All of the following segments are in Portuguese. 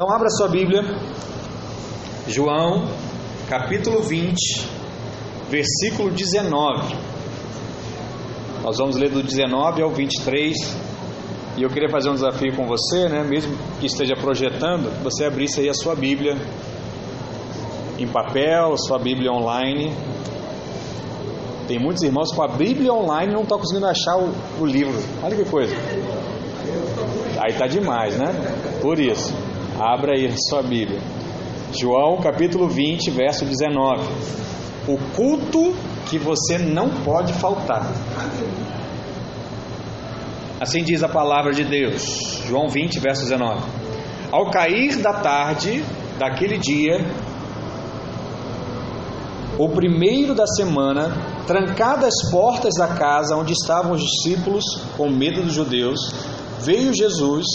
Então abra sua Bíblia, João, capítulo 20, versículo 19. Nós vamos ler do 19 ao 23. E eu queria fazer um desafio com você, né? Mesmo que esteja projetando, você abrisse aí a sua Bíblia em papel, sua Bíblia online. Tem muitos irmãos com a Bíblia online e não estão conseguindo achar o, o livro. Olha que coisa. Aí tá demais, né? Por isso. Abra aí a sua Bíblia. João capítulo 20, verso 19. O culto que você não pode faltar. Assim diz a palavra de Deus. João 20, verso 19. Ao cair da tarde daquele dia, o primeiro da semana, trancadas as portas da casa onde estavam os discípulos, com medo dos judeus, veio Jesus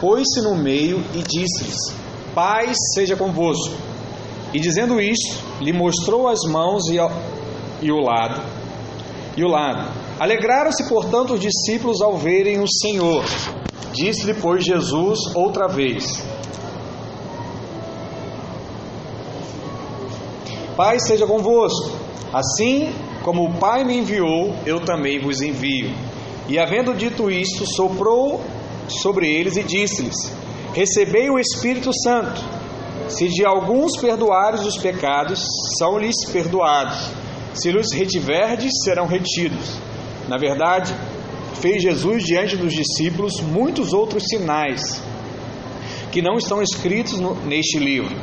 pôs-se no meio e disse-lhes: Paz seja convosco. E dizendo isto, lhe mostrou as mãos e, e o lado. E o lado. Alegraram-se, portanto, os discípulos ao verem o Senhor. Disse-lhe, pois, Jesus outra vez: Paz seja convosco. Assim como o Pai me enviou, eu também vos envio. E havendo dito isto, soprou sobre eles e disse-lhes: Recebei o Espírito Santo. Se de alguns perdoares os pecados, são-lhes perdoados. Se lhes retiverdes, serão retidos. Na verdade, fez Jesus diante dos discípulos muitos outros sinais que não estão escritos no, neste livro.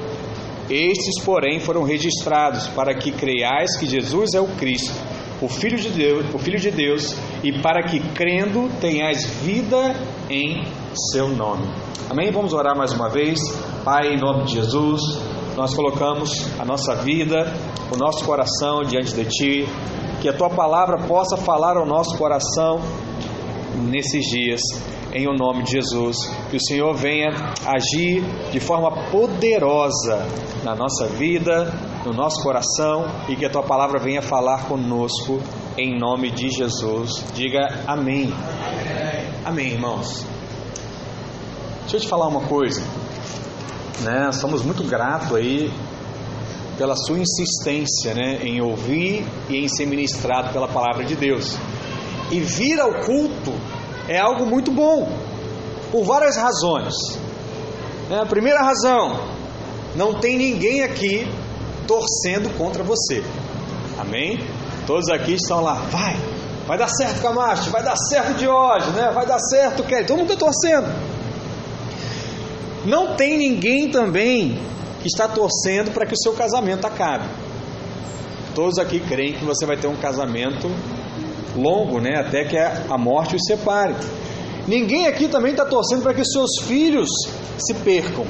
Estes, porém, foram registrados para que creiais que Jesus é o Cristo, o Filho de Deus, o Filho de Deus, e para que crendo tenhais vida em seu nome. Amém? Vamos orar mais uma vez. Pai, em nome de Jesus, nós colocamos a nossa vida, o nosso coração diante de Ti, que a Tua palavra possa falar ao nosso coração nesses dias, em o nome de Jesus. Que o Senhor venha agir de forma poderosa na nossa vida, no nosso coração e que a Tua palavra venha falar conosco, em nome de Jesus. Diga amém. Amém, irmãos. Deixa eu te falar uma coisa, né? Somos muito gratos aí pela sua insistência, né, em ouvir e em ser ministrado pela palavra de Deus. E vir ao culto é algo muito bom, por várias razões. Né? A primeira razão, não tem ninguém aqui torcendo contra você. Amém? Todos aqui estão lá, vai, vai dar certo Camacho, vai dar certo hoje, né? Vai dar certo Kelly, todo mundo está torcendo. Não tem ninguém também que está torcendo para que o seu casamento acabe. Todos aqui creem que você vai ter um casamento longo, né? Até que a morte os separe. Ninguém aqui também está torcendo para que os seus filhos se percam.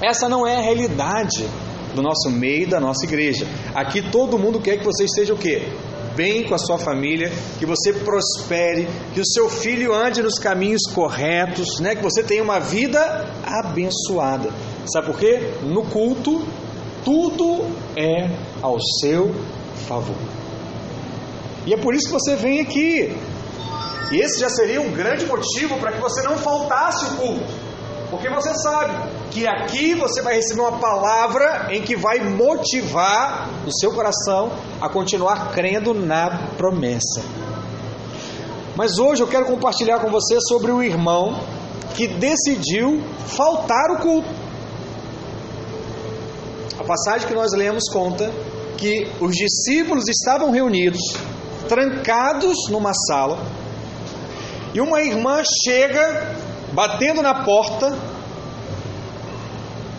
Essa não é a realidade do nosso meio, da nossa igreja. Aqui todo mundo quer que você esteja o quê? Bem com a sua família, que você prospere, que o seu filho ande nos caminhos corretos, né? que você tenha uma vida abençoada. Sabe por quê? No culto, tudo é ao seu favor. E é por isso que você vem aqui. E esse já seria um grande motivo para que você não faltasse o culto. Porque você sabe que aqui você vai receber uma palavra em que vai motivar o seu coração a continuar crendo na promessa. Mas hoje eu quero compartilhar com você sobre o irmão que decidiu faltar o culto. A passagem que nós lemos conta que os discípulos estavam reunidos, trancados numa sala, e uma irmã chega batendo na porta.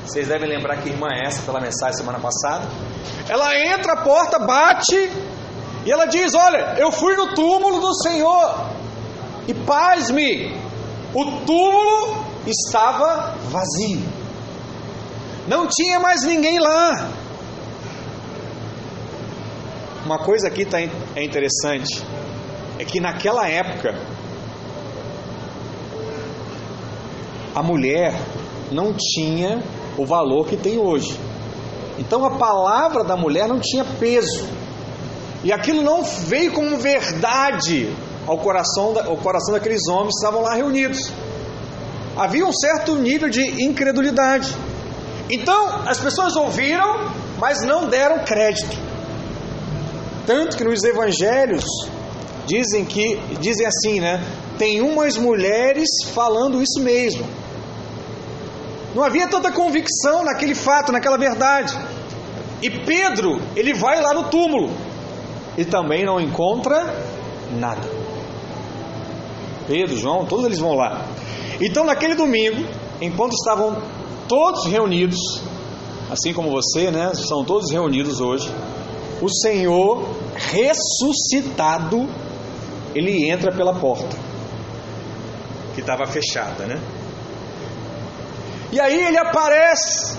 Vocês devem lembrar que irmã é essa pela mensagem semana passada. Ela entra a porta, bate e ela diz: Olha, eu fui no túmulo do Senhor e paz-me, o túmulo estava vazio, não tinha mais ninguém lá. Uma coisa aqui tá, é interessante, é que naquela época a mulher não tinha o valor que tem hoje. Então a palavra da mulher não tinha peso. E aquilo não veio como verdade ao coração, ao coração daqueles homens que estavam lá reunidos. havia um certo nível de incredulidade. Então, as pessoas ouviram, mas não deram crédito. Tanto que nos evangelhos dizem que dizem assim, né? Tem umas mulheres falando isso mesmo. Não havia tanta convicção naquele fato, naquela verdade. E Pedro, ele vai lá no túmulo e também não encontra nada. Pedro, João, todos eles vão lá. Então, naquele domingo, enquanto estavam todos reunidos, assim como você, né? São todos reunidos hoje. O Senhor ressuscitado, ele entra pela porta que estava fechada, né? E aí ele aparece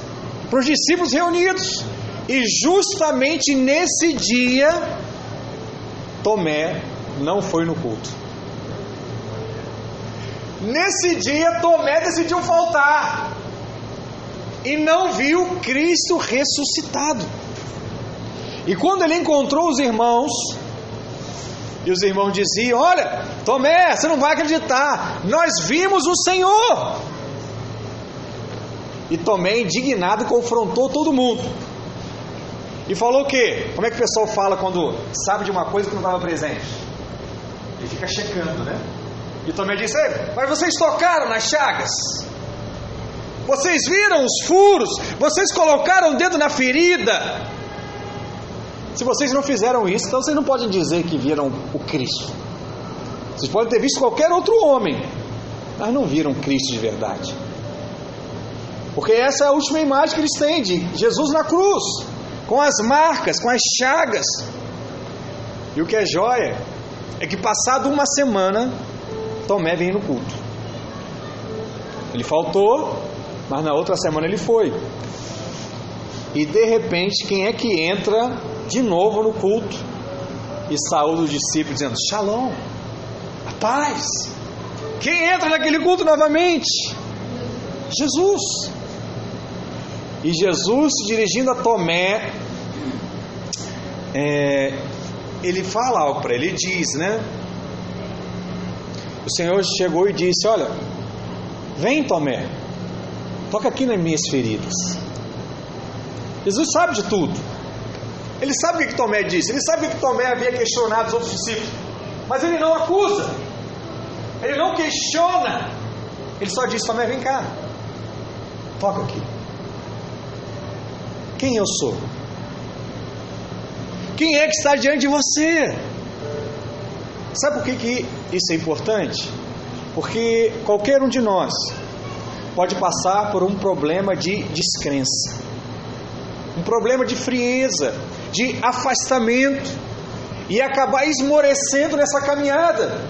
para os discípulos reunidos. E justamente nesse dia, Tomé não foi no culto. Nesse dia, Tomé decidiu faltar e não viu Cristo ressuscitado. E quando ele encontrou os irmãos, e os irmãos diziam: Olha, Tomé, você não vai acreditar, nós vimos o Senhor. E Tomé, indignado, confrontou todo mundo. E falou o quê? Como é que o pessoal fala quando sabe de uma coisa que não estava presente? Ele fica checando, né? E Tomé disse: Mas vocês tocaram nas chagas? Vocês viram os furos? Vocês colocaram o dedo na ferida? Se vocês não fizeram isso, então vocês não podem dizer que viram o Cristo. Vocês podem ter visto qualquer outro homem, mas não viram Cristo de verdade. Porque essa é a última imagem que eles têm de Jesus na cruz, com as marcas, com as chagas. E o que é joia é que passado uma semana, Tomé vem no culto. Ele faltou, mas na outra semana ele foi. E de repente, quem é que entra de novo no culto e saúda o discípulo dizendo: Shalom, a paz. Quem entra naquele culto novamente? Jesus. E Jesus, dirigindo a Tomé, é, ele fala algo para ele, ele diz, né? O Senhor chegou e disse: Olha, vem Tomé, toca aqui nas minhas feridas. Jesus sabe de tudo. Ele sabe o que Tomé disse, ele sabe o que Tomé havia questionado os outros discípulos, mas ele não acusa, ele não questiona, ele só diz: Tomé, vem cá, toca aqui. Quem eu sou? Quem é que está diante de você? Sabe por que, que isso é importante? Porque qualquer um de nós pode passar por um problema de descrença, um problema de frieza, de afastamento e acabar esmorecendo nessa caminhada.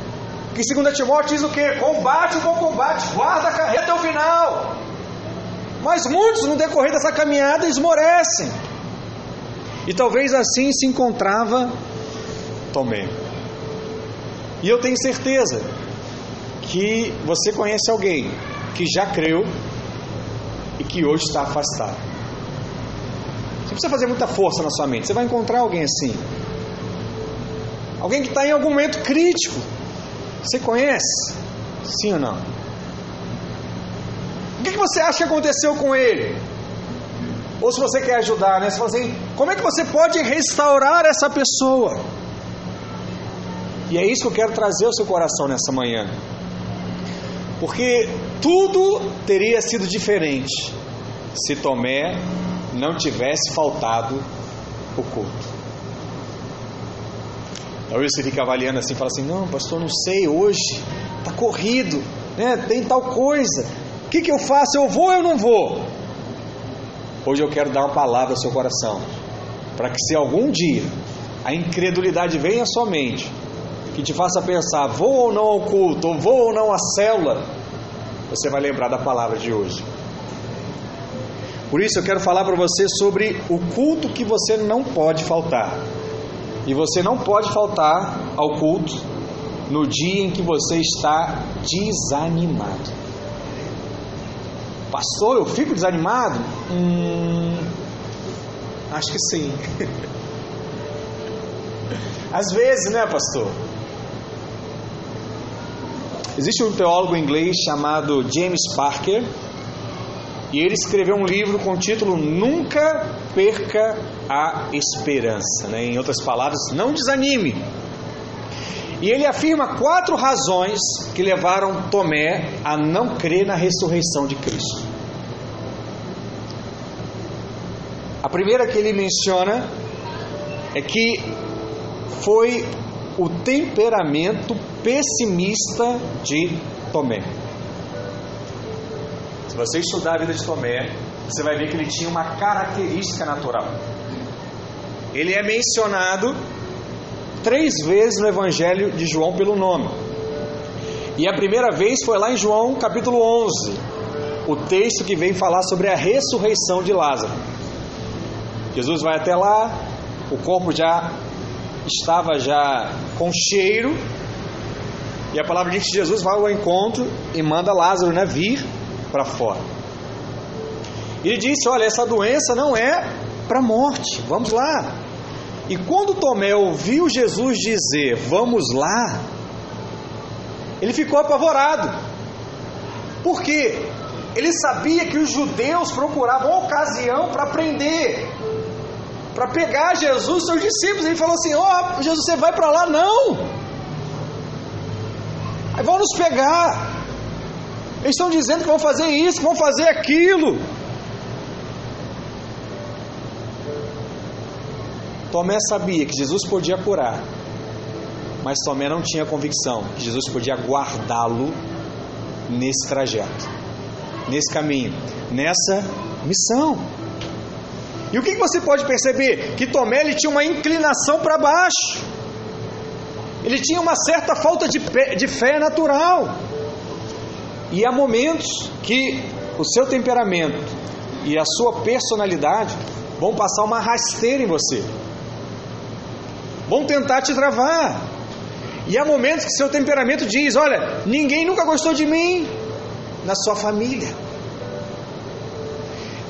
Que segundo Timóteo diz o que? Combate o bom combate, guarda a carreira até o final. Mas muitos no decorrer dessa caminhada esmorecem. E talvez assim se encontrava Tomé. E eu tenho certeza que você conhece alguém que já creu e que hoje está afastado. Você precisa fazer muita força na sua mente. Você vai encontrar alguém assim. Alguém que está em algum momento crítico. Você conhece? Sim ou não? O que, você acha que aconteceu com ele? Ou se você quer ajudar, né? Você fala assim, como é que você pode restaurar essa pessoa? E é isso que eu quero trazer ao seu coração nessa manhã. Porque tudo teria sido diferente se Tomé não tivesse faltado o culto. Talvez você fica avaliando assim, fala assim, não, pastor, não sei, hoje está corrido, né? tem tal coisa. O que, que eu faço? Eu vou ou eu não vou? Hoje eu quero dar uma palavra ao seu coração, para que se algum dia a incredulidade venha à sua mente, que te faça pensar, vou ou não ao culto, ou vou ou não à célula, você vai lembrar da palavra de hoje. Por isso eu quero falar para você sobre o culto que você não pode faltar. E você não pode faltar ao culto no dia em que você está desanimado. Pastor, eu fico desanimado? Hum, acho que sim. Às vezes, né, pastor? Existe um teólogo inglês chamado James Parker e ele escreveu um livro com o título Nunca Perca a Esperança. Né? Em outras palavras, não desanime. E ele afirma quatro razões que levaram Tomé a não crer na ressurreição de Cristo. A primeira que ele menciona é que foi o temperamento pessimista de Tomé. Se você estudar a vida de Tomé, você vai ver que ele tinha uma característica natural. Ele é mencionado três vezes no Evangelho de João pelo nome. E a primeira vez foi lá em João capítulo 11, o texto que vem falar sobre a ressurreição de Lázaro. Jesus vai até lá, o corpo já estava já com cheiro, e a palavra diz que Jesus vai ao encontro e manda Lázaro né, vir para fora. Ele disse: Olha, essa doença não é para morte, vamos lá. E quando Tomé ouviu Jesus dizer, vamos lá, ele ficou apavorado. Por quê? Ele sabia que os judeus procuravam ocasião para prender, para pegar Jesus, seus discípulos. Ele falou assim: Ó, oh, Jesus, você vai para lá? Não. Aí vão nos pegar. Eles estão dizendo que vão fazer isso, que vão fazer aquilo. Tomé sabia que Jesus podia curar, mas Tomé não tinha convicção que Jesus podia guardá-lo nesse trajeto, nesse caminho, nessa missão. E o que você pode perceber? Que Tomé ele tinha uma inclinação para baixo, ele tinha uma certa falta de, de fé natural. E há momentos que o seu temperamento e a sua personalidade vão passar uma rasteira em você vão tentar te travar. E há momentos que seu temperamento diz: Olha, ninguém nunca gostou de mim na sua família.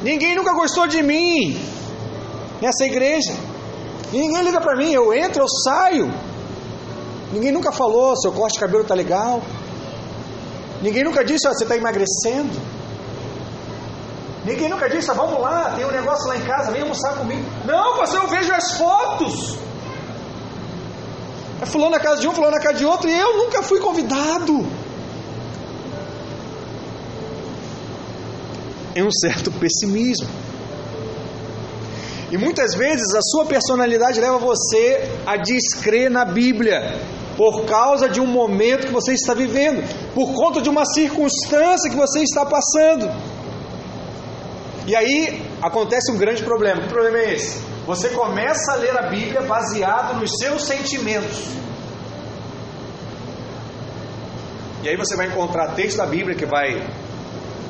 Ninguém nunca gostou de mim nessa igreja. Ninguém liga para mim, eu entro, eu saio. Ninguém nunca falou, seu corte de cabelo tá legal. Ninguém nunca disse, ó, você está emagrecendo. Ninguém nunca disse, vamos lá, tem um negócio lá em casa, vem almoçar comigo. Não, você eu vejo as fotos. É fulano na casa de um, fulano na casa de outro, e eu nunca fui convidado. É um certo pessimismo. E muitas vezes a sua personalidade leva você a descrer na Bíblia, por causa de um momento que você está vivendo, por conta de uma circunstância que você está passando. E aí acontece um grande problema. Que problema é esse? Você começa a ler a Bíblia baseado nos seus sentimentos. E aí você vai encontrar texto da Bíblia que vai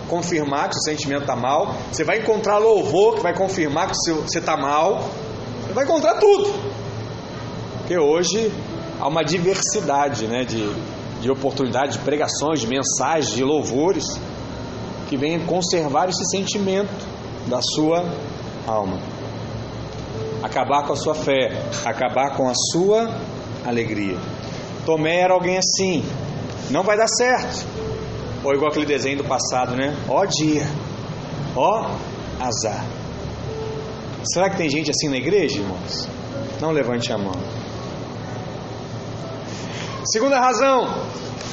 confirmar que o sentimento está mal. Você vai encontrar louvor que vai confirmar que você está mal. Você vai encontrar tudo. Porque hoje há uma diversidade né, de, de oportunidades, de pregações, de mensagens, de louvores que vêm conservar esse sentimento da sua alma acabar com a sua fé, acabar com a sua alegria. Tomé era alguém assim, não vai dar certo. Ou igual aquele desenho do passado, né? Ó dia, ó azar. Será que tem gente assim na igreja, irmãos? Não levante a mão. Segunda razão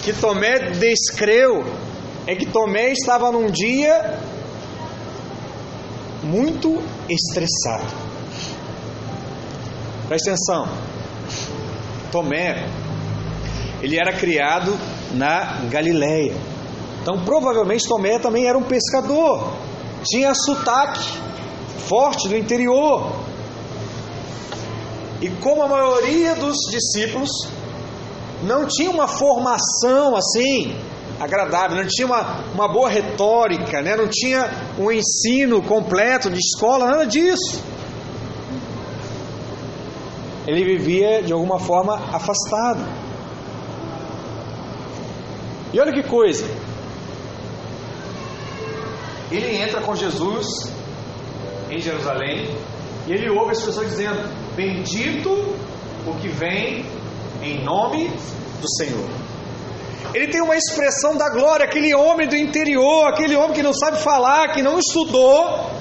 que Tomé descreu é que Tomé estava num dia muito estressado. Presta atenção. Tomé, ele era criado na Galileia. Então, provavelmente Tomé também era um pescador. Tinha sotaque forte do interior. E como a maioria dos discípulos não tinha uma formação assim agradável, não tinha uma, uma boa retórica, né? não tinha um ensino completo de escola, nada disso ele vivia de alguma forma afastado. E olha que coisa. Ele entra com Jesus em Jerusalém e ele ouve as pessoas dizendo: Bendito o que vem em nome do Senhor. ele tem uma expressão da glória, aquele homem do interior, aquele homem que não sabe falar, que não estudou.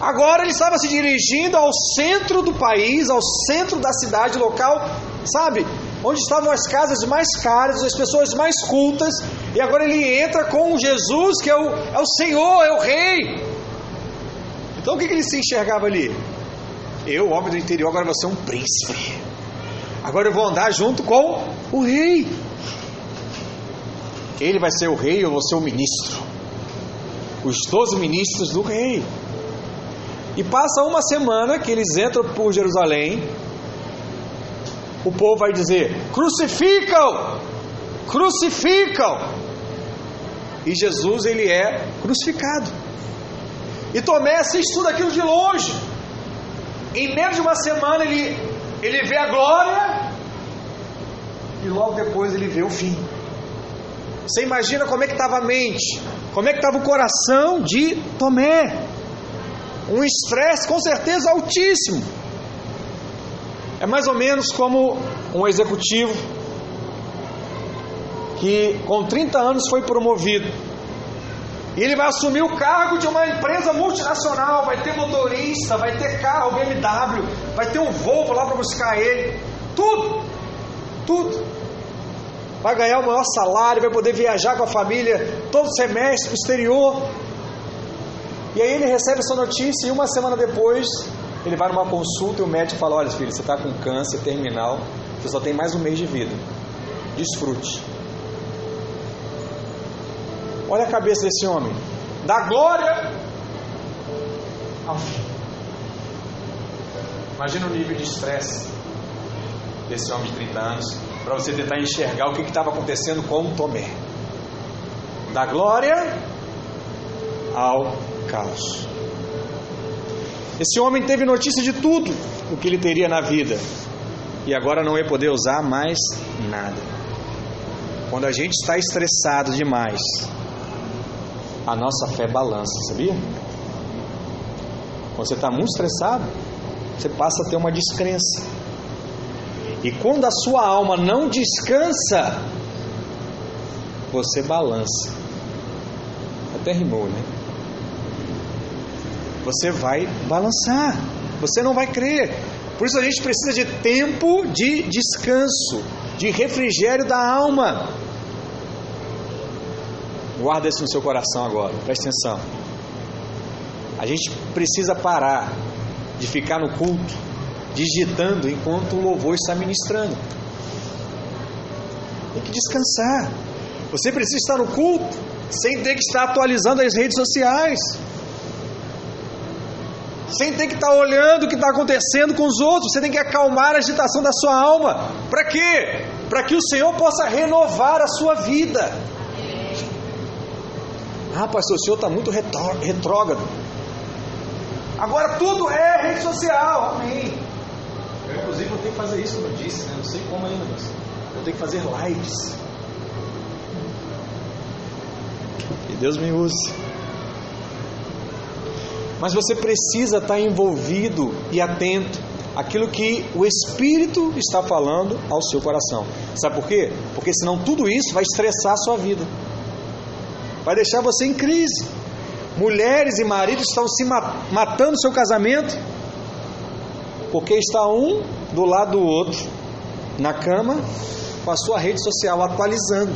Agora ele estava se dirigindo ao centro do país, ao centro da cidade local, sabe? Onde estavam as casas mais caras, as pessoas mais cultas, e agora ele entra com Jesus, que é o, é o Senhor, é o Rei. Então o que, que ele se enxergava ali? Eu, homem do interior, agora vou ser um príncipe. Agora eu vou andar junto com o rei. Ele vai ser o rei, eu vou ser o ministro. Os doze ministros do rei. E passa uma semana que eles entram por Jerusalém. O povo vai dizer: crucificam! Crucificam! E Jesus ele é crucificado. E Tomé assiste tudo aquilo de longe. Em menos de uma semana ele, ele vê a glória e logo depois ele vê o fim. Você imagina como é que estava a mente, como é que estava o coração de Tomé. Um estresse com certeza altíssimo. É mais ou menos como um executivo que com 30 anos foi promovido. E ele vai assumir o cargo de uma empresa multinacional, vai ter motorista, vai ter carro BMW, vai ter um Volvo lá para buscar ele, tudo, tudo. Vai ganhar o maior salário, vai poder viajar com a família todo semestre para o exterior. E aí ele recebe essa notícia e uma semana depois ele vai numa consulta e o médico fala: Olha, filho, você está com câncer terminal, você só tem mais um mês de vida. Desfrute. Olha a cabeça desse homem. Da glória ao. Imagina o nível de estresse desse homem de 30 anos para você tentar enxergar o que estava acontecendo com o Tomé. Da glória ao caos. Esse homem teve notícia de tudo o que ele teria na vida e agora não ia poder usar mais nada. Quando a gente está estressado demais, a nossa fé balança, sabia? Quando você está muito estressado, você passa a ter uma descrença. E quando a sua alma não descansa, você balança. Até rimou, né? Você vai balançar. Você não vai crer. Por isso a gente precisa de tempo de descanso, de refrigério da alma. Guarda isso no seu coração agora, preste atenção. A gente precisa parar de ficar no culto digitando enquanto o louvor está ministrando. Tem que descansar. Você precisa estar no culto sem ter que estar atualizando as redes sociais. Sem ter que estar olhando o que está acontecendo com os outros. Você tem que acalmar a agitação da sua alma. Para quê? Para que o Senhor possa renovar a sua vida. Ah, pastor, o senhor está muito retrógrado. Agora tudo é rede social. Amém. Eu, inclusive, vou ter que fazer isso, como eu disse, né? Não sei como ainda, mas eu tenho que fazer lives. Que Deus me use. Mas você precisa estar envolvido e atento àquilo que o Espírito está falando ao seu coração. Sabe por quê? Porque senão tudo isso vai estressar a sua vida vai deixar você em crise. Mulheres e maridos estão se matando seu casamento porque está um do lado do outro na cama com a sua rede social atualizando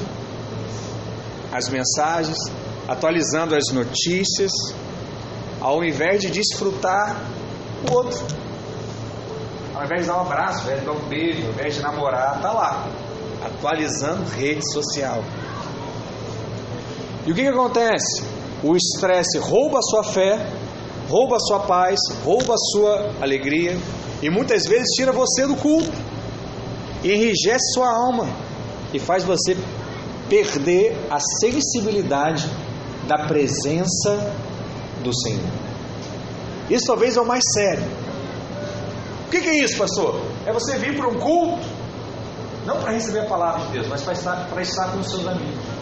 as mensagens, atualizando as notícias, ao invés de desfrutar o outro. Ao invés de dar um abraço, ao invés de dar um beijo, ao invés de namorar, está lá, atualizando rede social. E o que, que acontece? O estresse rouba a sua fé, rouba a sua paz, rouba a sua alegria e muitas vezes tira você do culto, enrijece sua alma e faz você perder a sensibilidade da presença do Senhor. Isso talvez é o mais sério. O que, é isso, pastor? É você vir para um culto, não para receber a palavra de Deus, mas para estar, para estar com os seus amigos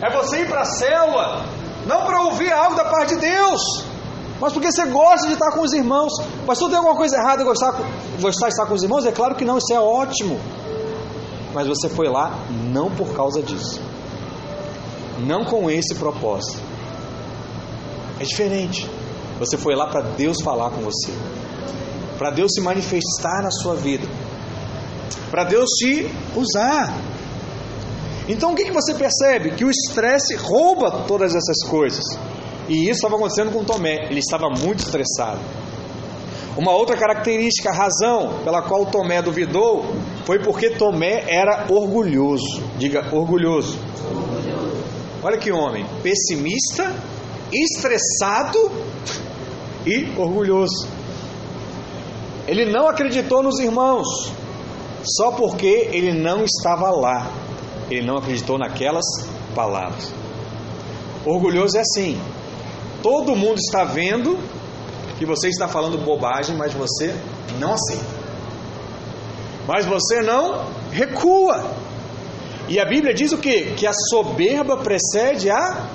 é você ir para a célula, não para ouvir algo da parte de Deus, mas porque você gosta de estar com os irmãos. Pastor, tem alguma coisa errada em gostar, gostar de estar com os irmãos? É claro que não, isso é ótimo. mas você foi lá não por causa disso. Não com esse propósito. É diferente. Você foi lá para Deus falar com você. Para Deus se manifestar na sua vida. Para Deus te usar. Então o que, que você percebe? Que o estresse rouba todas essas coisas. E isso estava acontecendo com Tomé. Ele estava muito estressado. Uma outra característica, a razão pela qual Tomé duvidou, foi porque Tomé era orgulhoso. Diga, orgulhoso. Olha que homem, pessimista, estressado e orgulhoso. Ele não acreditou nos irmãos, só porque ele não estava lá. Ele não acreditou naquelas palavras. Orgulhoso é assim: todo mundo está vendo que você está falando bobagem, mas você não aceita. Mas você não recua. E a Bíblia diz o que? Que a soberba precede a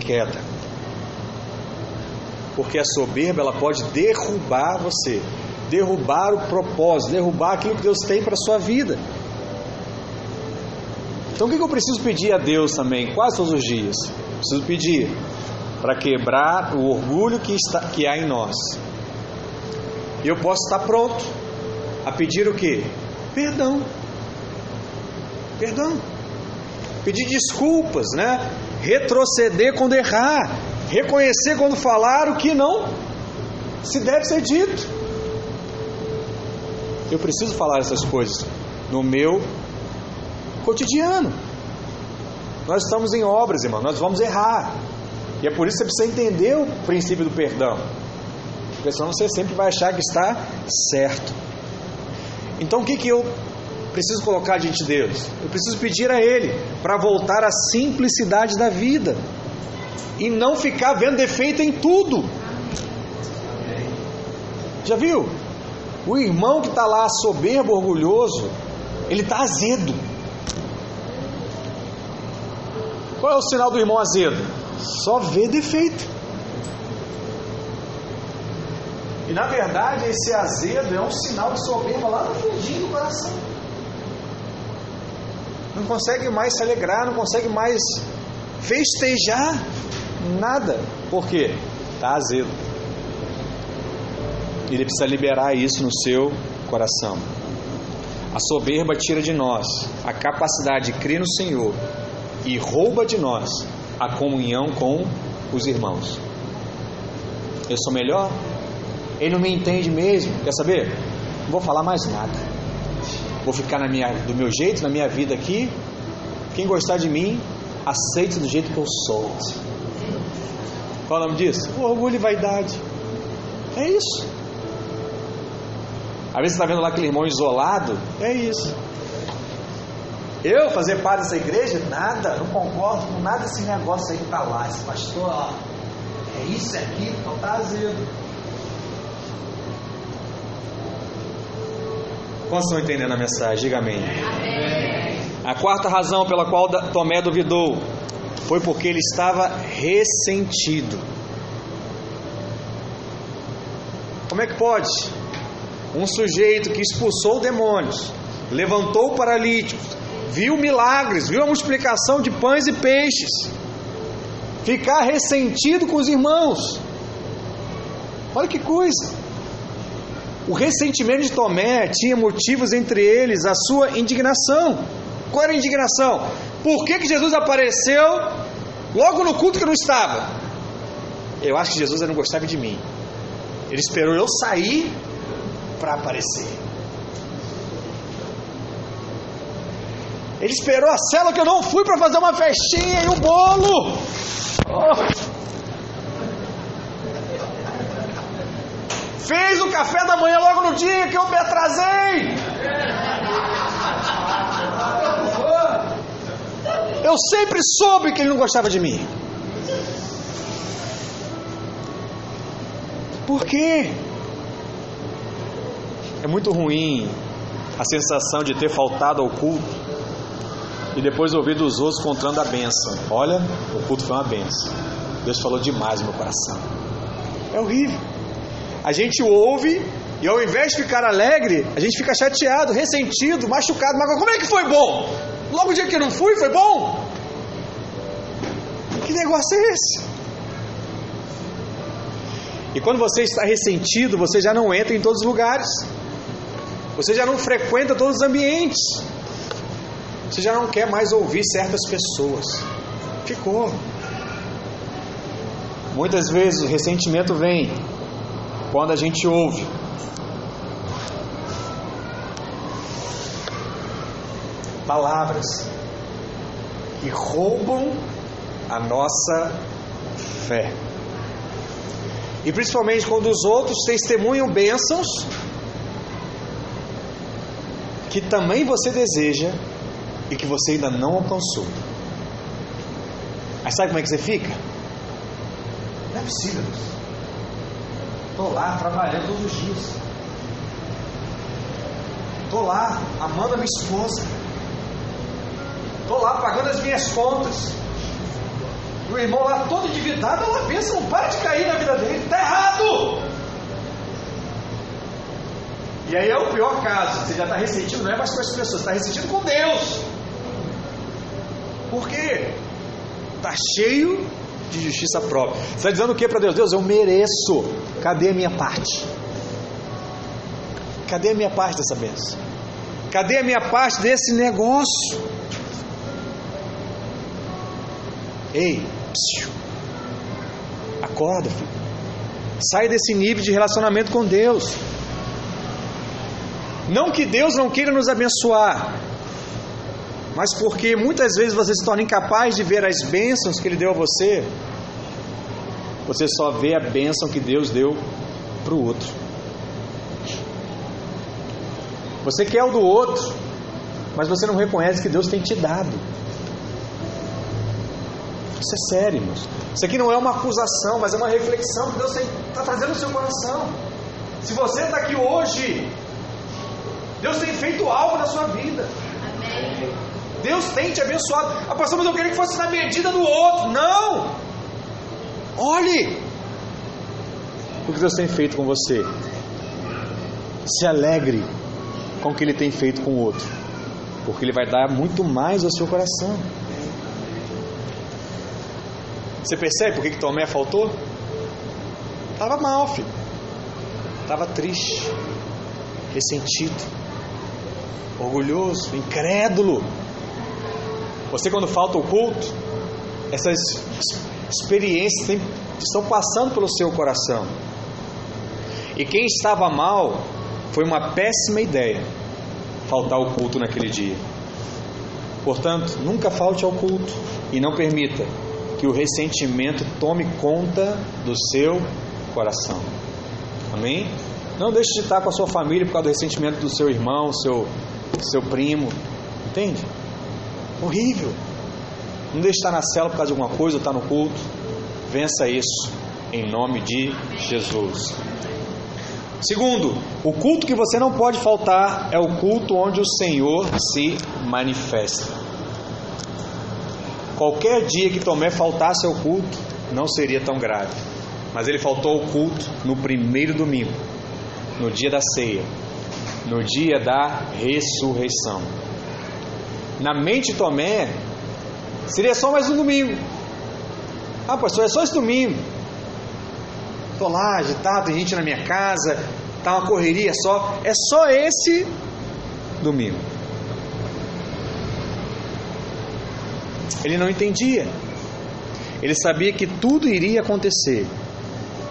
queda. Porque a soberba ela pode derrubar você, derrubar o propósito, derrubar aquilo que Deus tem para sua vida. Então o que eu preciso pedir a Deus também, quase todos os dias? Preciso pedir para quebrar o orgulho que, está, que há em nós. E eu posso estar pronto a pedir o que? Perdão. Perdão. Pedir desculpas, né? Retroceder quando errar. Reconhecer quando falar o que não se deve ser dito. Eu preciso falar essas coisas no meu cotidiano. Nós estamos em obras, irmão, nós vamos errar. E é por isso que você precisa entender o princípio do perdão. Porque senão você sempre vai achar que está certo. Então o que, que eu preciso colocar diante de Deus? Eu preciso pedir a Ele para voltar à simplicidade da vida e não ficar vendo defeito em tudo. Já viu? O irmão que está lá soberbo, orgulhoso, ele está azedo. Qual é o sinal do irmão azedo? Só vê defeito. E na verdade, esse azedo é um sinal de soberba lá no fundinho do coração. Não consegue mais se alegrar, não consegue mais festejar nada. Por quê? Está azedo. Ele precisa liberar isso no seu coração. A soberba tira de nós a capacidade de crer no Senhor e rouba de nós a comunhão com os irmãos. Eu sou melhor? Ele não me entende mesmo. Quer saber? Não vou falar mais nada. Vou ficar na minha, do meu jeito, na minha vida aqui. Quem gostar de mim, aceite do jeito que eu sou. Qual é o nome disso? O orgulho e vaidade. É isso. Às vezes você está vendo lá aquele irmão isolado. É isso. Eu fazer parte dessa igreja? Nada, não concordo com nada desse negócio aí que está lá. Esse pastor, ó, é isso, é aquilo, então está azedo. Quantos estão entendendo a mensagem? Diga amém. amém. A quarta razão pela qual Tomé duvidou foi porque ele estava ressentido. Como é que pode? Um sujeito que expulsou demônios, levantou paralíticos, viu milagres, viu a multiplicação de pães e peixes, ficar ressentido com os irmãos. Olha que coisa! O ressentimento de Tomé tinha motivos entre eles a sua indignação. Qual era a indignação? Por que, que Jesus apareceu logo no culto que eu não estava? Eu acho que Jesus não gostava de mim. Ele esperou eu sair para aparecer. Ele esperou a cela que eu não fui para fazer uma festinha e um bolo. Oh. Fez o café da manhã logo no dia que eu me atrasei. Eu sempre soube que ele não gostava de mim. Por quê? É muito ruim a sensação de ter faltado ao culto e depois ouvir dos outros contando a benção. Olha, o culto foi uma benção. Deus falou demais no meu coração. É horrível. A gente ouve E ao invés de ficar alegre, a gente fica chateado, ressentido, machucado. Mas como é que foi bom? Logo o dia que eu não fui, foi bom? Que negócio é esse? E quando você está ressentido, você já não entra em todos os lugares. Você já não frequenta todos os ambientes. Você já não quer mais ouvir certas pessoas. Ficou. Muitas vezes o ressentimento vem quando a gente ouve palavras que roubam a nossa fé. E principalmente quando os outros testemunham bênçãos que também você deseja e que você ainda não alcançou. Aí sabe como é que você fica? Não é possível. Estou lá trabalhando todos os dias. Estou lá amando a minha esposa. Estou lá pagando as minhas contas. E o irmão lá todo endividado, ela pensa, não para de cair na vida dele. Está errado! E aí é o pior caso. Você já está ressentido, não é mais com as pessoas, está ressentido com Deus. Por quê? Está cheio de justiça própria. Você está dizendo o que para Deus? Deus, eu mereço. Cadê a minha parte? Cadê a minha parte dessa bênção? Cadê a minha parte desse negócio? Ei, psiu. acorda, filho. Sai desse nível de relacionamento com Deus. Não que Deus não queira nos abençoar, mas porque muitas vezes você se torna incapaz de ver as bênçãos que Ele deu a você, você só vê a bênção que Deus deu para o outro. Você quer o do outro, mas você não reconhece que Deus tem te dado. Isso é sério, irmãos. Isso aqui não é uma acusação, mas é uma reflexão que Deus está trazendo no seu coração. Se você está aqui hoje, Deus tem feito algo na sua vida. Amém. Deus tem te abençoado. Ah, pastor, mas eu queria que fosse na medida do outro. Não! Olhe o que Deus tem feito com você. Se alegre com o que Ele tem feito com o outro, porque Ele vai dar muito mais ao seu coração. Você percebe por que, que Tomé faltou? Estava mal, filho. Estava triste, ressentido, orgulhoso, incrédulo. Você, quando falta o culto, essas experiências estão passando pelo seu coração. E quem estava mal foi uma péssima ideia faltar o culto naquele dia. Portanto, nunca falte ao culto e não permita que o ressentimento tome conta do seu coração. Amém? Não deixe de estar com a sua família por causa do ressentimento do seu irmão, seu, seu primo. Entende? Horrível. Não deixe de estar na cela por causa de alguma coisa ou estar no culto. Vença isso em nome de Jesus. Segundo, o culto que você não pode faltar é o culto onde o Senhor se manifesta. Qualquer dia que Tomé faltasse ao culto, não seria tão grave. Mas ele faltou ao culto no primeiro domingo, no dia da ceia, no dia da ressurreição. Na mente de Tomé, seria só mais um domingo. Ah, pastor, é só esse domingo. Estou lá agitado, tem gente na minha casa, está uma correria só. É só esse domingo. Ele não entendia. Ele sabia que tudo iria acontecer.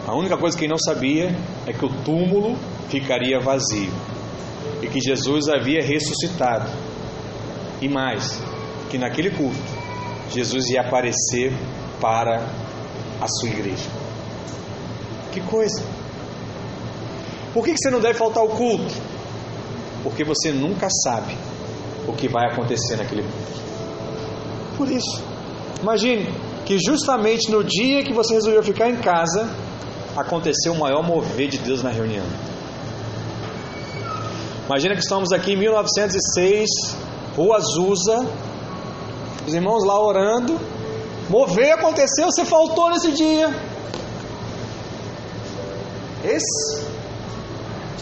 A única coisa que ele não sabia é que o túmulo ficaria vazio e que Jesus havia ressuscitado. E mais, que naquele culto Jesus ia aparecer para a sua igreja. Que coisa! Por que você não deve faltar ao culto? Porque você nunca sabe o que vai acontecer naquele culto por isso. Imagine que justamente no dia que você resolveu ficar em casa, aconteceu o maior mover de Deus na reunião. Imagina que estamos aqui em 1906, Rua Azusa, os irmãos lá orando, mover aconteceu, você faltou nesse dia. Esse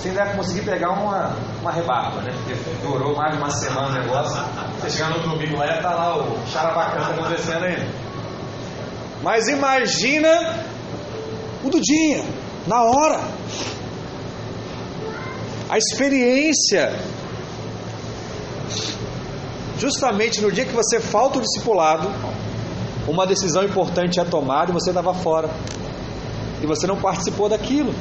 Você ainda vai conseguir pegar uma, uma rebarba, né? Porque durou mais de uma semana o negócio. Você chegar no domingo lá e tá lá o charabacana acontecendo ainda. Mas imagina o do dia, na hora. A experiência. Justamente no dia que você falta o discipulado, uma decisão importante é tomada e você estava fora. E você não participou daquilo.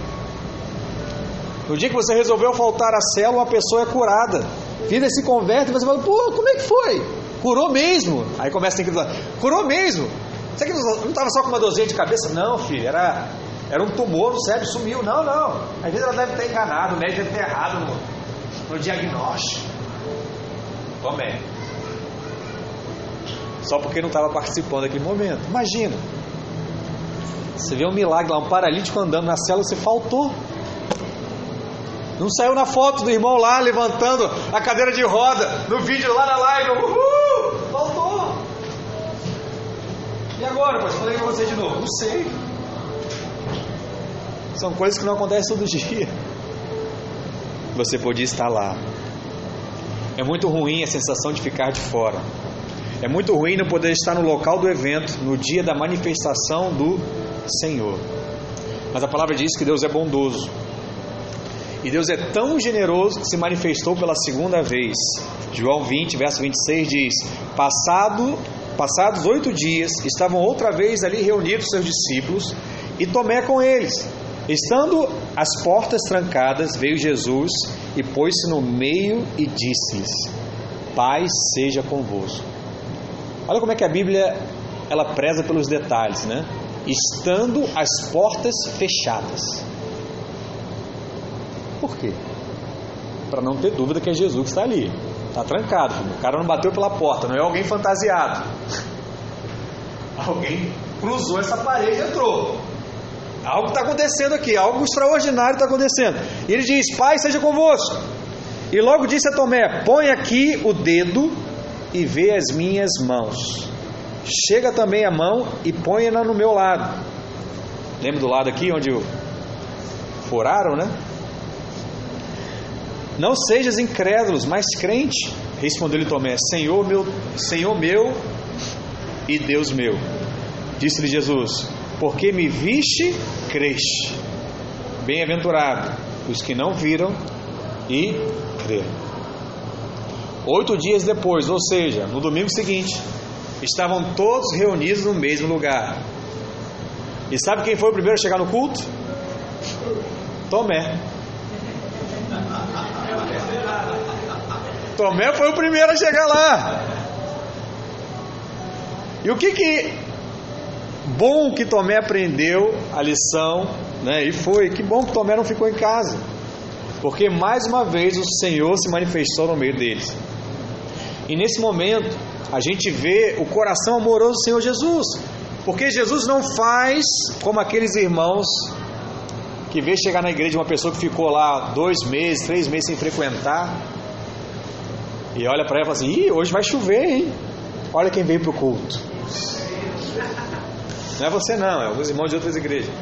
No dia que você resolveu faltar a célula, uma pessoa é curada. Vida se converte e você fala, pô, como é que foi? Curou mesmo. Aí começa a incredulidade. Curou mesmo. Você que não estava só com uma dorzinha de cabeça? Não, filho, era, era um tumor no cérebro, sumiu. Não, não. Às vezes ela deve ter enganado, o médico deve ter errado no, no diagnóstico. Tomé. Só porque não estava participando daquele momento. Imagina. Você vê um milagre lá, um paralítico andando na célula, você faltou. Não saiu na foto do irmão lá levantando a cadeira de roda, no vídeo lá na live. Uhul! Faltou. E agora, pois falei com você de novo? Não sei. São coisas que não acontecem todo dia. Você podia estar lá. É muito ruim a sensação de ficar de fora. É muito ruim não poder estar no local do evento, no dia da manifestação do Senhor. Mas a palavra diz que Deus é bondoso. E Deus é tão generoso que se manifestou pela segunda vez. João 20, verso 26 diz: Passado, Passados oito dias, estavam outra vez ali reunidos seus discípulos e Tomé com eles. Estando as portas trancadas, veio Jesus e pôs-se no meio e disse-lhes: Paz seja convosco. Olha como é que a Bíblia ela preza pelos detalhes, né? Estando as portas fechadas. Por quê? Para não ter dúvida que é Jesus que está ali. Está trancado. O cara não bateu pela porta, não é alguém fantasiado. Alguém cruzou essa parede e entrou. Algo está acontecendo aqui, algo extraordinário está acontecendo. E ele diz: Pai, seja convosco. E logo disse a Tomé: Põe aqui o dedo e vê as minhas mãos. Chega também a mão e põe-na no meu lado. Lembra do lado aqui onde furaram, né? Não sejas incrédulos, mas crente. Respondeu-lhe Tomé: Senhor meu, Senhor meu e Deus meu. Disse-lhe Jesus: Porque me viste, creste. Bem-aventurado os que não viram e creram. Oito dias depois, ou seja, no domingo seguinte, estavam todos reunidos no mesmo lugar. E sabe quem foi o primeiro a chegar no culto? Tomé. Tomé foi o primeiro a chegar lá. E o que que bom que Tomé aprendeu a lição, né? E foi, que bom que Tomé não ficou em casa. Porque mais uma vez o Senhor se manifestou no meio deles. E nesse momento, a gente vê o coração amoroso do Senhor Jesus. Porque Jesus não faz como aqueles irmãos que vê chegar na igreja uma pessoa que ficou lá dois meses, três meses sem frequentar, e olha para ela e fala assim: Ih, hoje vai chover, hein? Olha quem veio para o culto. Não é você, não, é alguns irmãos de outras igrejas.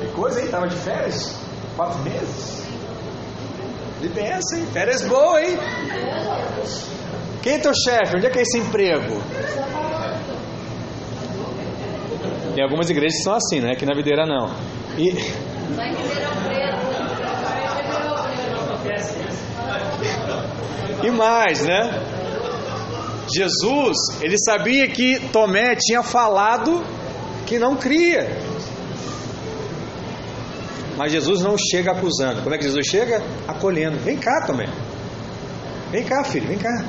Que coisa, hein? Tava de férias? Quatro meses? De benção, hein? Férias boas, hein? Quem é teu chefe? Onde é que é esse emprego? Tem algumas igrejas que são assim, né? Aqui na videira não. E... E mais, né? Jesus, ele sabia que Tomé tinha falado que não cria. Mas Jesus não chega acusando. Como é que Jesus chega? Acolhendo. Vem cá, Tomé. Vem cá, filho, vem cá.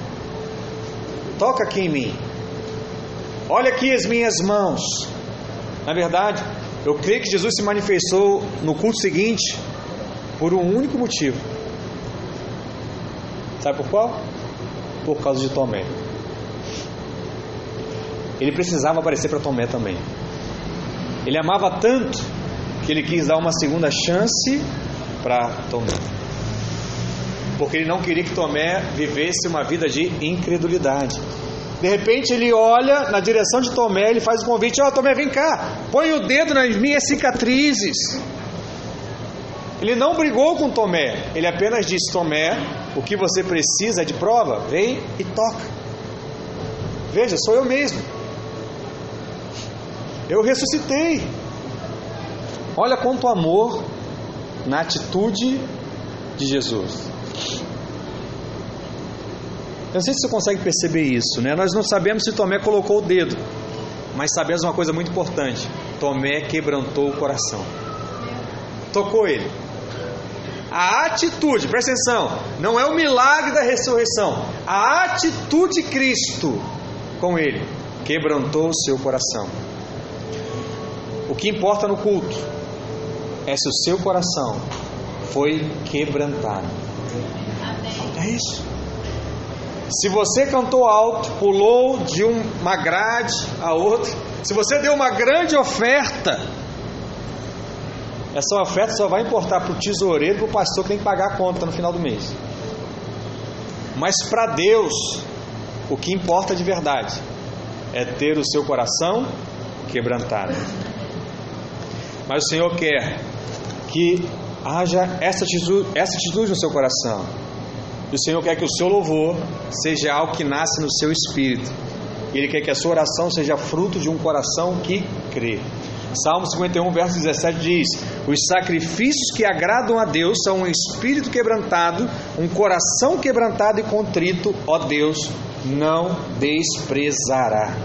Toca aqui em mim. Olha aqui as minhas mãos. Na verdade, eu creio que Jesus se manifestou no culto seguinte por um único motivo. Sabe por qual? Por causa de Tomé. Ele precisava aparecer para Tomé também. Ele amava tanto que ele quis dar uma segunda chance para Tomé. Porque ele não queria que Tomé vivesse uma vida de incredulidade. De repente ele olha na direção de Tomé, ele faz o convite: Ó, oh, Tomé, vem cá, põe o dedo nas minhas cicatrizes. Ele não brigou com Tomé, ele apenas disse: Tomé, o que você precisa de prova? Vem e toca. Veja, sou eu mesmo. Eu ressuscitei. Olha quanto amor na atitude de Jesus. Eu não sei se você consegue perceber isso, né? Nós não sabemos se Tomé colocou o dedo, mas sabemos uma coisa muito importante: Tomé quebrantou o coração, tocou ele. A atitude, presta atenção, não é o milagre da ressurreição, a atitude de Cristo com ele quebrantou o seu coração. O que importa no culto é se o seu coração foi quebrantado. É isso. Se você cantou alto, pulou de uma grade a outra, se você deu uma grande oferta, essa oferta só vai importar para o tesoureiro e para o pastor que tem que pagar a conta no final do mês. Mas para Deus, o que importa de verdade é ter o seu coração quebrantado. Mas o Senhor quer que haja essa atitude, essa atitude no seu coração. E o Senhor quer que o seu louvor seja algo que nasce no seu espírito. E Ele quer que a sua oração seja fruto de um coração que crê. Salmo 51, verso 17 diz: Os sacrifícios que agradam a Deus são um espírito quebrantado, um coração quebrantado e contrito, ó Deus, não desprezará.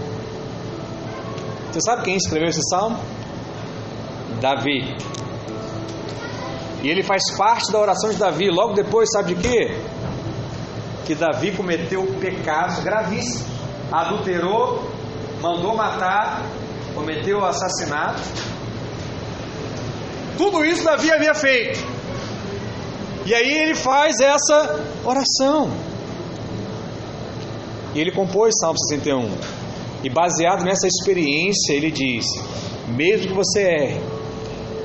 Você sabe quem escreveu esse salmo? Davi. E ele faz parte da oração de Davi. Logo depois, sabe de quê? Que Davi cometeu pecados gravíssimos. Adulterou, mandou matar, cometeu assassinato. Tudo isso Davi havia feito. E aí ele faz essa oração. E ele compôs Salmo 61. E baseado nessa experiência, ele diz: mesmo que você erre,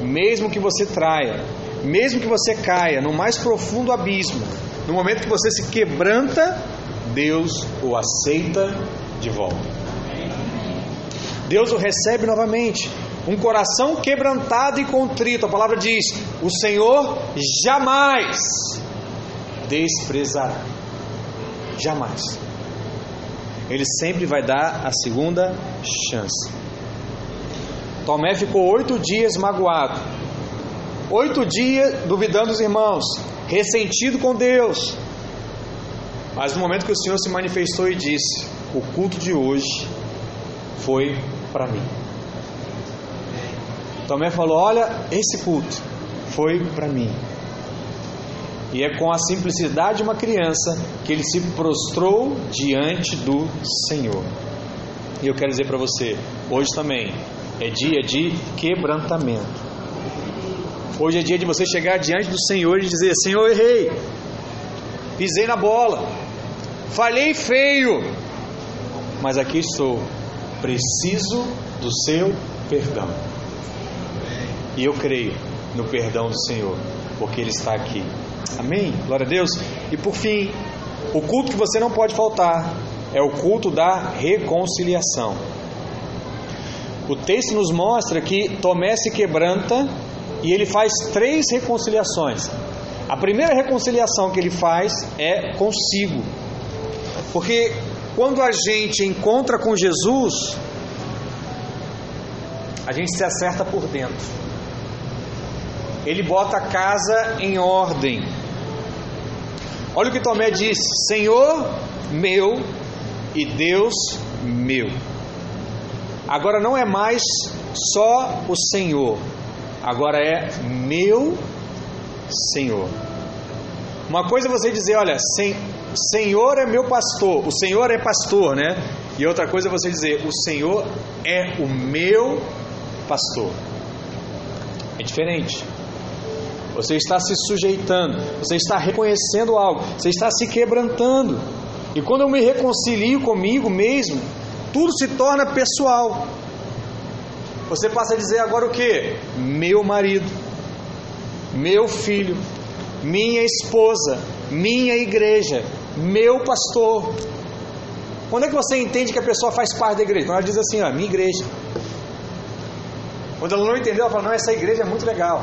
mesmo que você traia, mesmo que você caia no mais profundo abismo, no momento que você se quebranta, Deus o aceita de volta. Deus o recebe novamente. Um coração quebrantado e contrito. A palavra diz: O Senhor jamais desprezará. Jamais. Ele sempre vai dar a segunda chance. Tomé ficou oito dias magoado, oito dias duvidando dos irmãos, ressentido com Deus. Mas no momento que o Senhor se manifestou e disse: O culto de hoje foi para mim. Tomé falou: Olha, esse culto foi para mim. E é com a simplicidade de uma criança que ele se prostrou diante do Senhor. E eu quero dizer para você, hoje também é dia de quebrantamento. Hoje é dia de você chegar diante do Senhor e dizer: Senhor, errei, pisei na bola, falhei feio, mas aqui estou, preciso do seu perdão. E eu creio no perdão do Senhor, porque Ele está aqui. Amém? Glória a Deus. E por fim, o culto que você não pode faltar é o culto da reconciliação. O texto nos mostra que Tomé se quebranta e ele faz três reconciliações. A primeira reconciliação que ele faz é consigo. Porque quando a gente encontra com Jesus, a gente se acerta por dentro. Ele bota a casa em ordem. Olha o que Tomé diz: Senhor meu e Deus meu. Agora não é mais só o Senhor, agora é meu Senhor. Uma coisa é você dizer, olha, sen, Senhor é meu pastor, o Senhor é pastor, né? E outra coisa é você dizer, o Senhor é o meu pastor. É diferente. Você está se sujeitando, você está reconhecendo algo, você está se quebrantando. E quando eu me reconcilio comigo mesmo, tudo se torna pessoal. Você passa a dizer agora o que? Meu marido, meu filho, minha esposa, minha igreja, meu pastor. Quando é que você entende que a pessoa faz parte da igreja? Quando ela diz assim, ó, minha igreja. Quando ela não entendeu, ela fala, não, essa igreja é muito legal.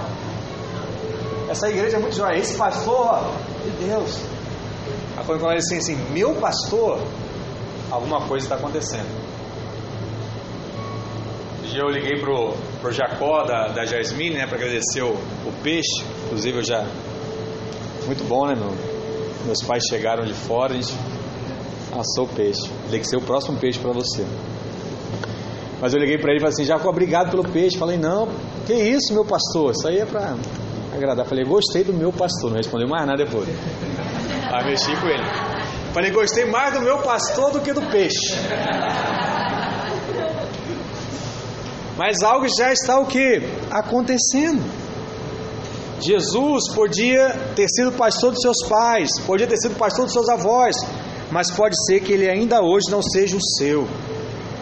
essa igreja é muito joia. Esse pastor, de Deus. Aí quando ele disse assim, meu pastor, alguma coisa está acontecendo. Eu liguei pro, pro Jacó da, da Jasmine, né, para agradecer o, o peixe. Inclusive eu já. Muito bom, né, meu? Meus pais chegaram de fora, a gente assou o peixe. Tem que ser o próximo peixe para você. Mas eu liguei para ele e falei assim: Jacó, obrigado pelo peixe. Falei: Não, que isso, meu pastor? Isso aí é para agradar. Falei: Gostei do meu pastor. Não respondeu mais nada depois. Aí mexi com ele. Falei: Gostei mais do meu pastor do que do peixe. Mas algo já está o que? Acontecendo. Jesus podia ter sido pastor dos seus pais, podia ter sido pastor dos seus avós, mas pode ser que ele ainda hoje não seja o seu.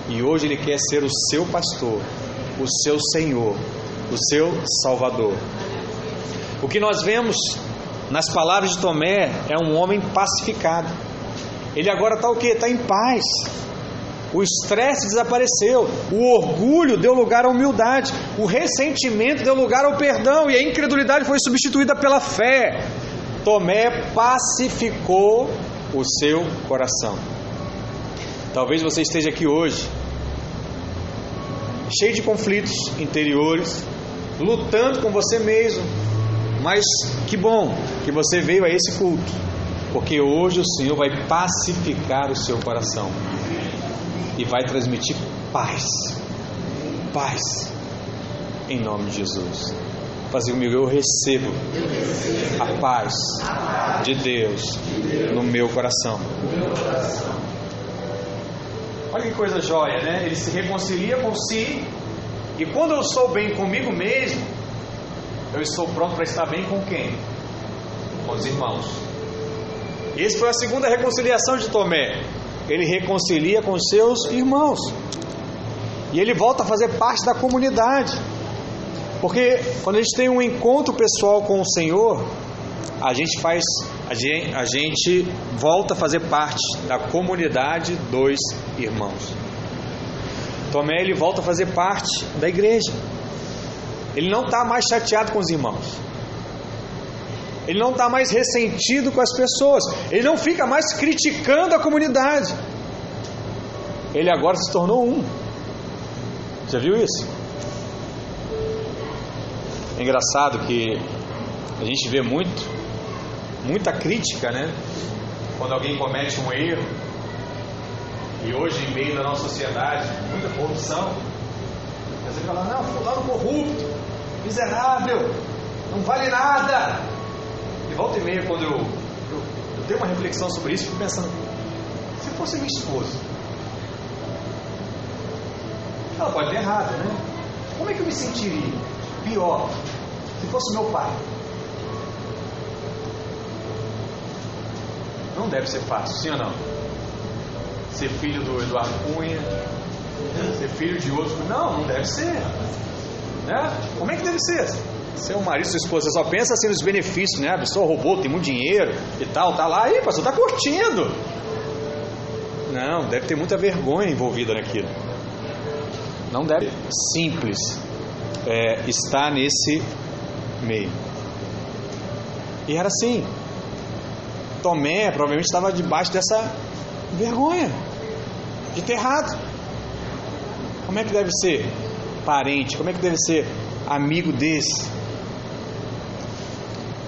E hoje ele quer ser o seu pastor, o seu Senhor, o seu Salvador. O que nós vemos nas palavras de Tomé é um homem pacificado. Ele agora está o que? Está em paz. O estresse desapareceu, o orgulho deu lugar à humildade, o ressentimento deu lugar ao perdão e a incredulidade foi substituída pela fé. Tomé pacificou o seu coração. Talvez você esteja aqui hoje, cheio de conflitos interiores, lutando com você mesmo, mas que bom que você veio a esse culto, porque hoje o Senhor vai pacificar o seu coração e vai transmitir paz. Paz. Em nome de Jesus. Fazer comigo, eu recebo a paz de Deus no meu coração. Olha que coisa jóia, né? Ele se reconcilia com si. E quando eu sou bem comigo mesmo, eu estou pronto para estar bem com quem? Com os irmãos. Essa foi a segunda reconciliação de Tomé. Ele reconcilia com seus irmãos. E ele volta a fazer parte da comunidade. Porque quando a gente tem um encontro pessoal com o Senhor, a gente faz, a gente, a gente volta a fazer parte da comunidade dos irmãos. Tomé ele volta a fazer parte da igreja. Ele não está mais chateado com os irmãos. Ele não está mais ressentido com as pessoas. Ele não fica mais criticando a comunidade. Ele agora se tornou um. Já viu isso? É engraçado que a gente vê muito, muita crítica, né? Quando alguém comete um erro, e hoje, em meio da nossa sociedade, muita corrupção, você fala, não, fulano corrupto, miserável, não vale nada. Volta e meia, quando eu, eu, eu tenho uma reflexão sobre isso, fico pensando, se fosse minha esposa, ela pode ter errado, né? Como é que eu me sentiria? Pior, se fosse meu pai. Não deve ser fácil, sim ou não? Ser filho do Eduardo Cunha, ser filho de outro. Não, não deve ser. Né? Como é que deve ser? Seu marido, sua esposa, você só pensa assim nos benefícios, né? A pessoa roubou, tem muito dinheiro e tal, tá lá, aí, pastor, tá curtindo. Não, deve ter muita vergonha envolvida naquilo. Não deve simples é, estar nesse meio. E era assim. Tomé provavelmente estava debaixo dessa vergonha de ter errado. Como é que deve ser parente? Como é que deve ser amigo desse?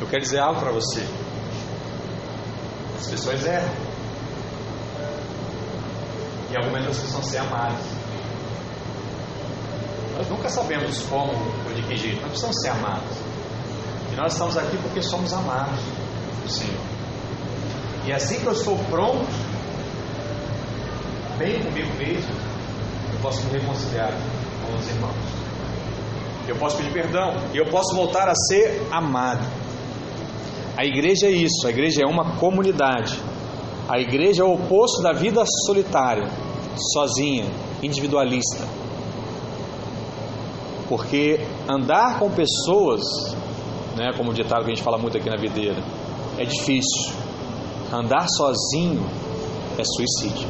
Eu quero dizer algo para você. As pessoas erram. E algumas momentos precisam ser amadas. Nós nunca sabemos como ou de que jeito, nós precisamos ser amados. E nós estamos aqui porque somos amados do Senhor. E assim que eu estou pronto, bem comigo mesmo, eu posso me reconciliar com os irmãos. Eu posso pedir perdão e eu posso voltar a ser amado. A igreja é isso, a igreja é uma comunidade. A igreja é o oposto da vida solitária, sozinha, individualista. Porque andar com pessoas, né, como o ditado que a gente fala muito aqui na videira, é difícil. Andar sozinho é suicídio.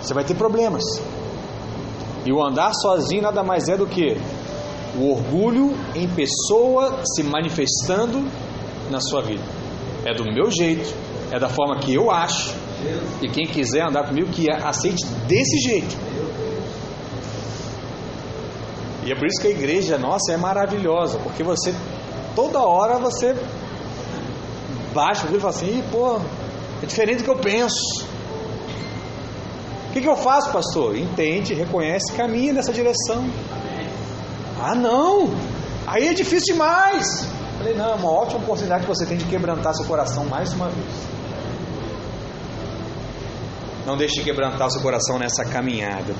Você vai ter problemas. E o andar sozinho nada mais é do que o orgulho em pessoa se manifestando na sua vida. É do meu jeito, é da forma que eu acho, e quem quiser andar comigo, que aceite desse jeito. E é por isso que a igreja nossa é maravilhosa, porque você, toda hora você baixa o e fala assim, pô, é diferente do que eu penso. O que, que eu faço, pastor? Entende, reconhece, caminha nessa direção. Ah, não! Aí é difícil demais. Falei, não, é uma ótima oportunidade que você tem de quebrantar seu coração mais uma vez. Não deixe de quebrantar seu coração nessa caminhada.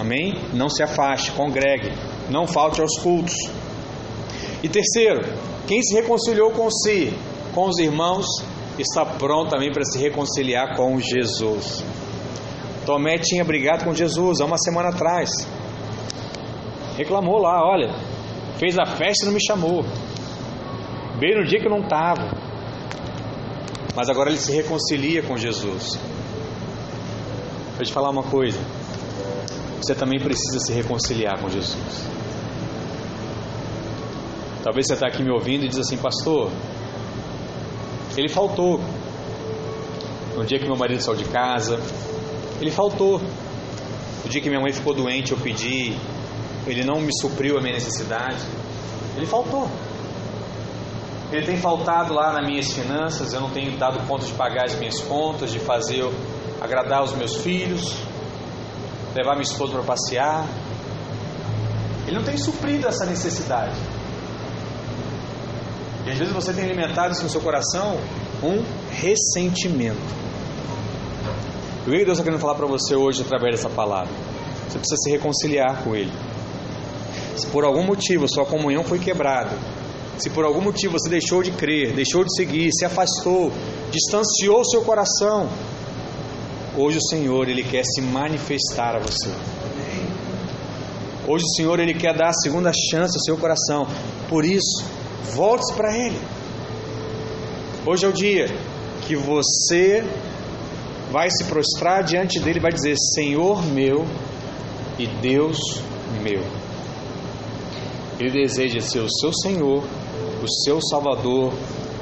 Amém? Não se afaste, congregue, não falte aos cultos. E terceiro, quem se reconciliou com si, com os irmãos, está pronto também para se reconciliar com Jesus. Tomé tinha brigado com Jesus há uma semana atrás. Reclamou lá, olha, fez a festa e não me chamou. Veio no dia que eu não estava. Mas agora ele se reconcilia com Jesus. Vou te falar uma coisa. Você também precisa se reconciliar com Jesus. Talvez você está aqui me ouvindo e diz assim, pastor, ele faltou. No dia que meu marido saiu de casa, ele faltou. No dia que minha mãe ficou doente, eu pedi, ele não me supriu a minha necessidade. Ele faltou. Ele tem faltado lá nas minhas finanças, eu não tenho dado conta de pagar as minhas contas, de fazer agradar os meus filhos, levar minha esposa para passear. Ele não tem suprido essa necessidade. E às vezes você tem alimentado isso no seu coração um ressentimento. O que Deus está querendo falar para você hoje através dessa palavra? Você precisa se reconciliar com Ele. Se por algum motivo sua comunhão foi quebrada, se por algum motivo você deixou de crer, deixou de seguir, se afastou, distanciou seu coração, hoje o Senhor ele quer se manifestar a você. Hoje o Senhor ele quer dar a segunda chance ao seu coração. Por isso, volte para Ele. Hoje é o dia que você vai se prostrar diante dele e vai dizer: Senhor meu e Deus meu. Ele deseja ser o seu Senhor, o seu Salvador,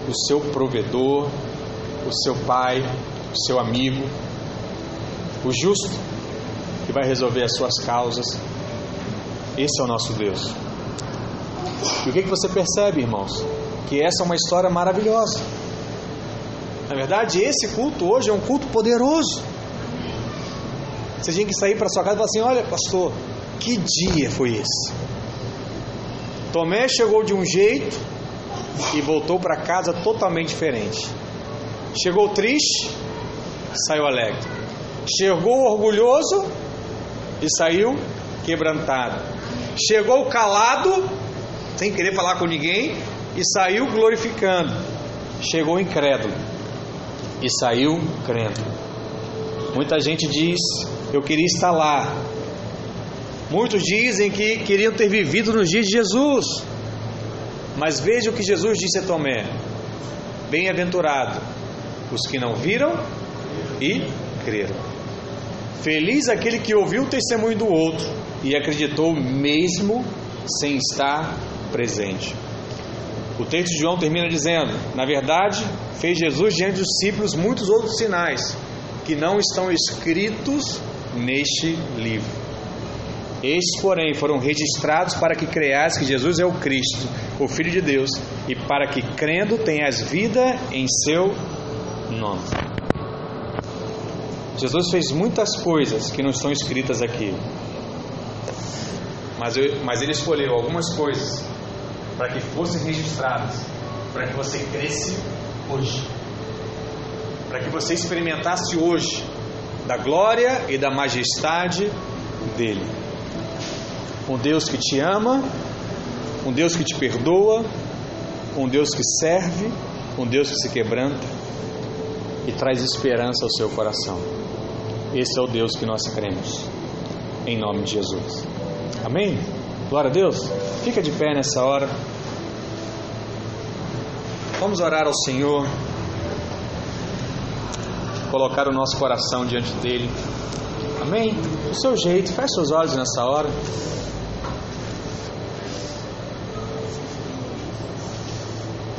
o seu provedor, o seu Pai, o seu amigo, o justo que vai resolver as suas causas. Esse é o nosso Deus. E o que, que você percebe, irmãos? Que essa é uma história maravilhosa. Na verdade, esse culto hoje é um culto poderoso. Você tinha que sair para sua casa e falar assim: Olha, pastor, que dia foi esse? Tomé chegou de um jeito e voltou para casa totalmente diferente. Chegou triste, saiu alegre. Chegou orgulhoso e saiu quebrantado. Chegou calado sem querer falar com ninguém, e saiu glorificando. Chegou incrédulo e saiu crendo. Muita gente diz: Eu queria estar lá. Muitos dizem que queriam ter vivido nos dias de Jesus. Mas veja o que Jesus disse a Tomé: Bem-aventurado os que não viram e creram. Feliz aquele que ouviu o testemunho do outro e acreditou mesmo sem estar presente. O texto de João termina dizendo: Na verdade, fez Jesus diante dos discípulos muitos outros sinais que não estão escritos neste livro. Estes, porém, foram registrados para que creais que Jesus é o Cristo, o Filho de Deus, e para que, crendo, tenhas vida em seu nome. Jesus fez muitas coisas que não estão escritas aqui, mas, eu, mas ele escolheu algumas coisas para que fossem registradas, para que você cresce hoje, para que você experimentasse hoje da glória e da majestade dele. Um Deus que te ama, um Deus que te perdoa, um Deus que serve, um Deus que se quebranta e traz esperança ao seu coração. Esse é o Deus que nós cremos, em nome de Jesus. Amém? Glória a Deus. Fica de pé nessa hora. Vamos orar ao Senhor. Colocar o nosso coração diante dele. Amém? Do seu jeito, feche seus olhos nessa hora.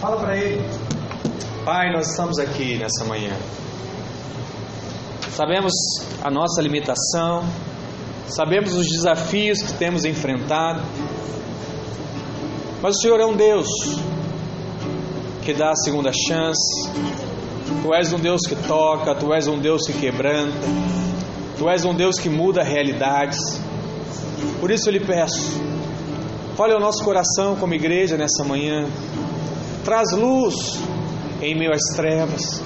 Fala para Ele. Pai, nós estamos aqui nessa manhã. Sabemos a nossa limitação, sabemos os desafios que temos enfrentado, mas o Senhor é um Deus que dá a segunda chance. Tu és um Deus que toca, tu és um Deus que quebranta, tu és um Deus que muda realidades. Por isso eu lhe peço, olha o nosso coração como igreja nessa manhã, traz luz em meio às trevas,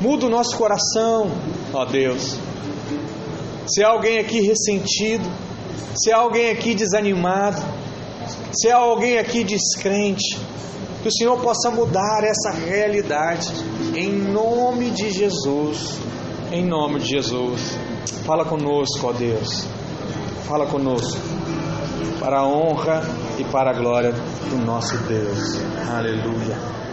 muda o nosso coração, ó Deus. Se há alguém aqui ressentido, se há alguém aqui desanimado, se há alguém aqui descrente, que o Senhor possa mudar essa realidade, em nome de Jesus. Em nome de Jesus. Fala conosco, ó Deus. Fala conosco. Para a honra e para a glória do nosso Deus. Aleluia.